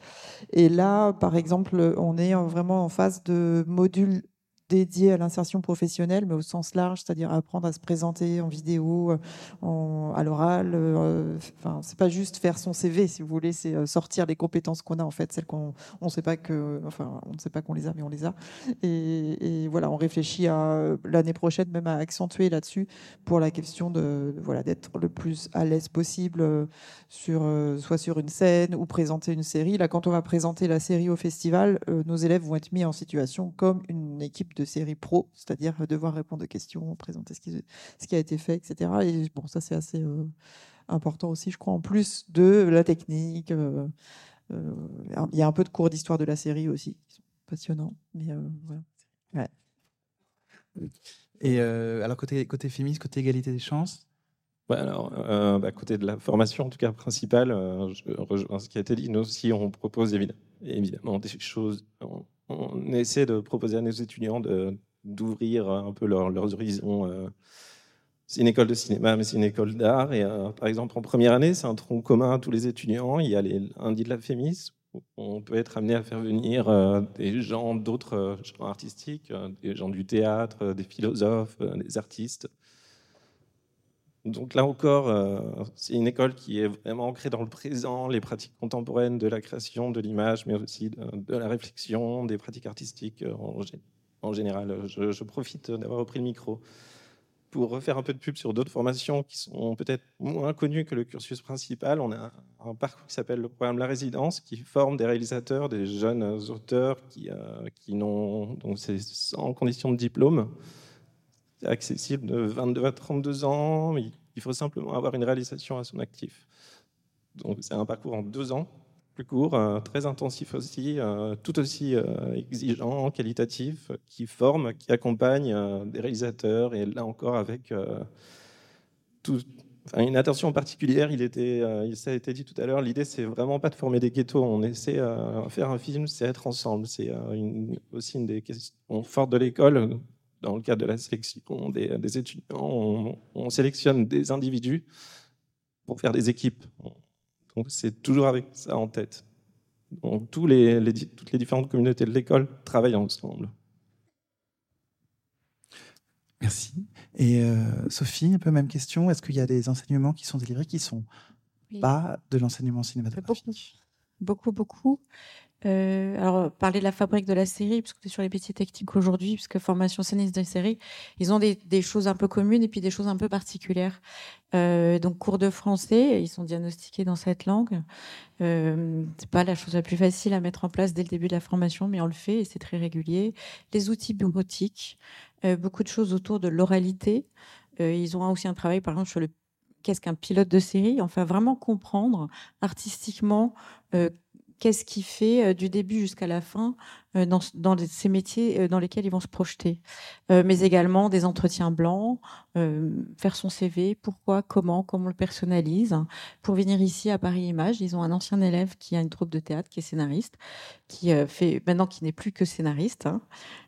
Et là, par exemple, on est vraiment en phase de module dédié à l'insertion professionnelle, mais au sens large, c'est-à-dire apprendre à se présenter en vidéo, euh, à l'oral. Euh, enfin, c'est pas juste faire son CV, si vous voulez, c'est euh, sortir les compétences qu'on a en fait, celles qu'on on sait pas que, enfin, on ne sait pas qu'on les a, mais on les a. Et, voilà, on réfléchit à l'année prochaine même à accentuer là-dessus pour la question de voilà d'être le plus à l'aise possible sur soit sur une scène ou présenter une série. Là, quand on va présenter la série au festival, nos élèves vont être mis en situation comme une équipe de série pro, c'est-à-dire devoir répondre aux questions, présenter ce qui, ce qui a été fait, etc. Et bon, ça c'est assez euh, important aussi, je crois, en plus de la technique. Euh, euh, il y a un peu de cours d'histoire de la série aussi, qui sont passionnants. Mais voilà. Et alors côté côté féministe, côté égalité des chances? Ouais, alors, bah, côté de la formation, en tout cas principale, je rejoins ce qui a été dit. Nous aussi, on propose évidemment, évidemment des choses on essaie de proposer à nos étudiants d'ouvrir un peu leurs horizons. Euh. C'est une école de cinéma, mais c'est une école d'art. Et euh, par exemple, en première année, c'est un tronc commun à tous les étudiants. Il y a les lundis de la Fémis. On peut être amené à faire venir euh, des gens d'autres genres artistiques, des gens du théâtre, des philosophes, des artistes. Donc là encore, euh, c'est une école qui est vraiment ancrée dans le présent, les pratiques contemporaines de la création, de l'image, mais aussi de, la réflexion, des pratiques artistiques euh, en, général. Je, profite d'avoir repris le micro pour refaire un peu de pub sur d'autres formations qui sont peut-être moins connues que le cursus principal. On a un parcours qui s'appelle le programme La Résidence, qui forme des réalisateurs, des jeunes auteurs qui, euh, qui n'ont donc c'est sans condition de diplôme accessible de 22 à 32 ans. Il faut simplement avoir une réalisation à son actif. Donc c'est un parcours en deux ans, plus court, euh, très intensif aussi, euh, tout aussi euh, exigeant, qualitatif, qui forme, qui accompagne des réalisateurs et là encore avec une attention particulière. Il ça a été dit tout à l'heure, l'idée c'est vraiment pas de former des ghettos. On essaie de faire un film, c'est être ensemble. C'est aussi une des questions fortes de l'école dans le cadre de la sélection des, étudiants, on, sélectionne des individus pour faire des équipes. Donc c'est toujours avec ça en tête. Donc tous les, toutes les différentes communautés de l'école travaillent ensemble. Merci. Et euh, Sophie, un peu même question. Est-ce qu'il y a des enseignements qui sont délivrés qui sont pas de l'enseignement cinématographique? Beaucoup, beaucoup. beaucoup. Euh, alors, parler de la fabrique de la série, puisque tu es sur les métiers techniques aujourd'hui, puisque formation scéniste de série, ils ont des, choses un peu communes et puis des choses un peu particulières. Euh, donc, cours de français, ils sont diagnostiqués dans cette langue. Euh, c'est pas la chose la plus facile à mettre en place dès le début de la formation, mais on le fait et c'est très régulier. Les outils bureautiques, euh, beaucoup de choses autour de l'oralité. ils ont aussi un travail, par exemple, sur le qu'est-ce qu'un pilote de série, enfin vraiment comprendre artistiquement qu'est-ce qui fait du début jusqu'à la fin dans, dans, ces métiers dans lesquels ils vont se projeter. mais également des entretiens blancs, faire son CV, pourquoi, comment, comment on le personnalise. Pour venir ici à Paris Images, ils ont un ancien élève qui a une troupe de théâtre, qui est scénariste, qui fait maintenant qui n'est plus que scénariste, hein,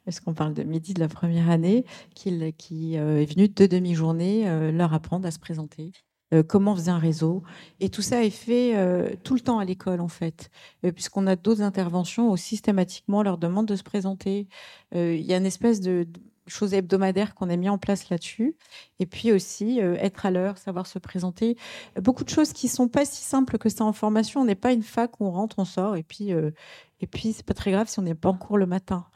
parce qu'on parle de midi de la première année, qui, qui est venu deux demi-journées leur apprendre à se présenter. Euh, comment faisait un réseau. Et tout ça est fait euh, tout le temps à l'école, en fait, euh, puisqu'on a d'autres interventions où systématiquement on leur demande de se présenter. Il y a une espèce de, chose hebdomadaire qu'on a mis en place là-dessus. Et puis aussi être à l'heure, savoir se présenter. Beaucoup de choses qui sont pas si simples que ça en formation. On n'est pas une fac où on rentre, on sort, et puis, et puis pas très grave si on n'est pas en cours le matin.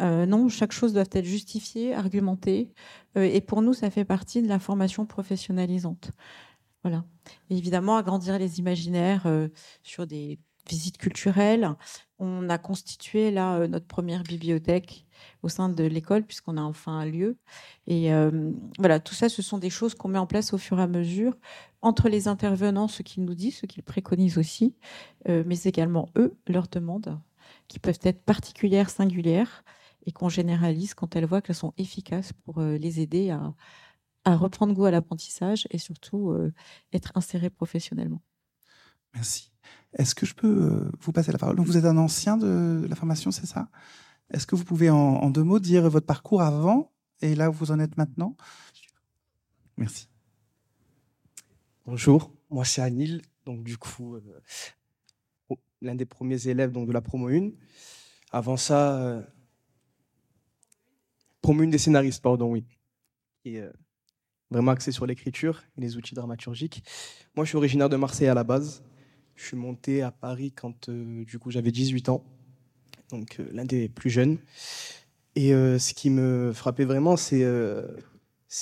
non, chaque chose doit être justifiée, argumentée. et pour nous, ça fait partie de la formation professionnalisante. Voilà. évidemment, agrandir les imaginaires euh, sur des visites culturelles. On a constitué là euh, notre première bibliothèque au sein de l'école puisqu'on a enfin un lieu. Et euh, voilà, tout ça, ce sont des choses qu'on met en place au fur et à mesure entre les intervenants, ce qu'ils nous disent, ce qu'ils préconisent aussi, mais également eux, leurs demandes, qui peuvent être particulières, singulières, et qu'on généralise quand elles voient qu'elles sont efficaces pour les aider à, à reprendre goût à l'apprentissage et surtout euh, être inséré professionnellement. Merci. Est-ce que je peux euh, vous passer la parole? Donc, Vous êtes un ancien de la formation, c'est ça? Est-ce que vous pouvez en, deux mots dire votre parcours avant et là où vous en êtes maintenant? Merci. Bonjour, moi c'est Anil, donc du coup euh, l'un des premiers élèves donc, de la promo 1. Avant ça, promo 1 des scénaristes, pardon, oui. Et, vraiment axé sur l'écriture et les outils dramaturgiques. Moi, je suis originaire de Marseille à la base. Je suis monté à Paris quand euh, du coup j'avais 18 ans, donc euh, l'un des plus jeunes. Et euh, ce qui me frappait vraiment, c'est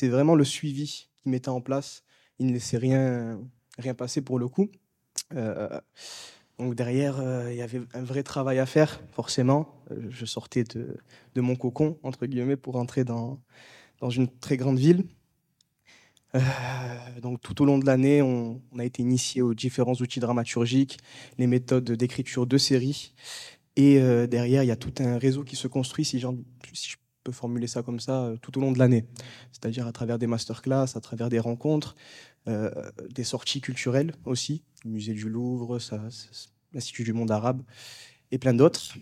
vraiment le suivi qu'il mettait en place. Il ne laissait rien, rien passer pour le coup. donc derrière, il y avait un vrai travail à faire, forcément. je sortais de, mon cocon, entre guillemets, pour entrer dans une très grande ville. Euh, donc tout au long de l'année, on, a été initié aux différents outils dramaturgiques, les méthodes d'écriture de série. Et euh, derrière, il y a tout un réseau qui se construit, si, je peux formuler ça comme ça, euh, tout au long de l'année. C'est-à-dire à travers des masterclass, à travers des rencontres, des sorties culturelles aussi, le musée du Louvre, l'Institut du monde arabe, et plein d'autres.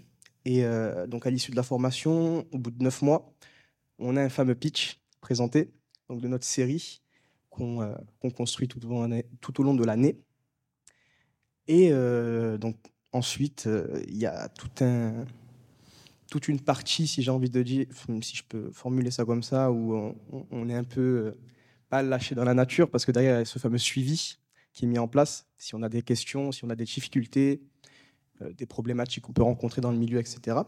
Et donc à l'issue de la formation, au bout de neuf mois, on a un fameux pitch présenté de notre série euh, qu'on construit tout au, long, de l'année. Et euh, donc ensuite, euh, il y a toute une partie, si j'ai envie de dire, si je peux formuler ça comme ça, où on, est un peu pas lâché dans la nature, parce que derrière, il y a ce fameux suivi qui est mis en place. Si on a des questions, si on a des difficultés, des problématiques qu'on peut rencontrer dans le milieu, etc.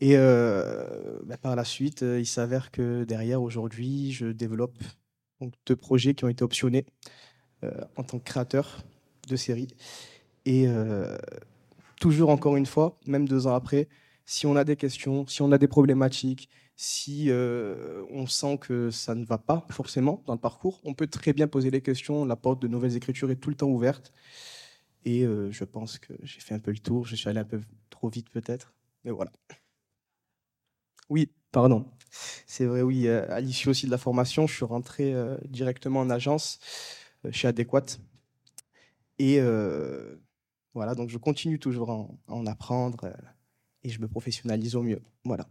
Et bah, par la suite, il s'avère que derrière, aujourd'hui, je développe donc deux projets qui ont été optionnés euh, en tant que créateur de séries. Et euh, toujours encore une fois, même deux ans après, si on a des questions, si on a des problématiques, si euh, on sent que ça ne va pas forcément dans le parcours, on peut très bien poser les questions. La porte de nouvelles écritures est tout le temps ouverte. Et je pense que j'ai fait un peu le tour. Je suis allé un peu trop vite peut-être. Mais voilà. Oui, pardon. C'est vrai, oui. Euh, à l'issue aussi de la formation, je suis rentré euh, directement en agence euh, chez Adéquate. Et voilà, donc je continue toujours à en, apprendre et je me professionnalise au mieux. Voilà.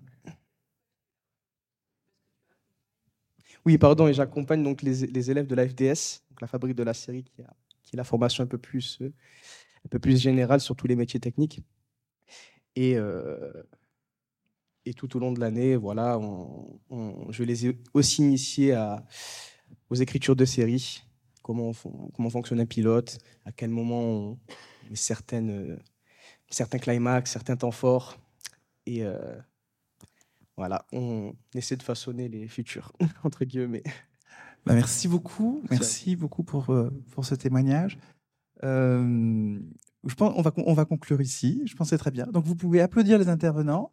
Oui, pardon, et j'accompagne donc les, élèves de la FDS, donc la fabrique de la série, qui, qui est la formation un peu plus, un peu plus générale sur tous les métiers techniques. Et et tout au long de l'année, voilà, je les ai aussi initiés à, aux écritures de séries, comment, comment fonctionne un pilote, à quel moment on met certaines, certains climax, certains temps forts. Et euh, voilà, on essaie de façonner les futurs, entre guillemets. Bah, merci beaucoup, merci beaucoup pour, euh, pour ce témoignage. Euh, je pense, on, va, on va conclure ici, je pense que c'est très bien. Donc vous pouvez applaudir les intervenants.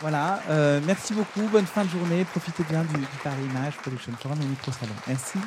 Voilà, euh, merci beaucoup, bonne fin de journée, profitez bien du, du Paris Image Production Forum et Micro Salon. Merci.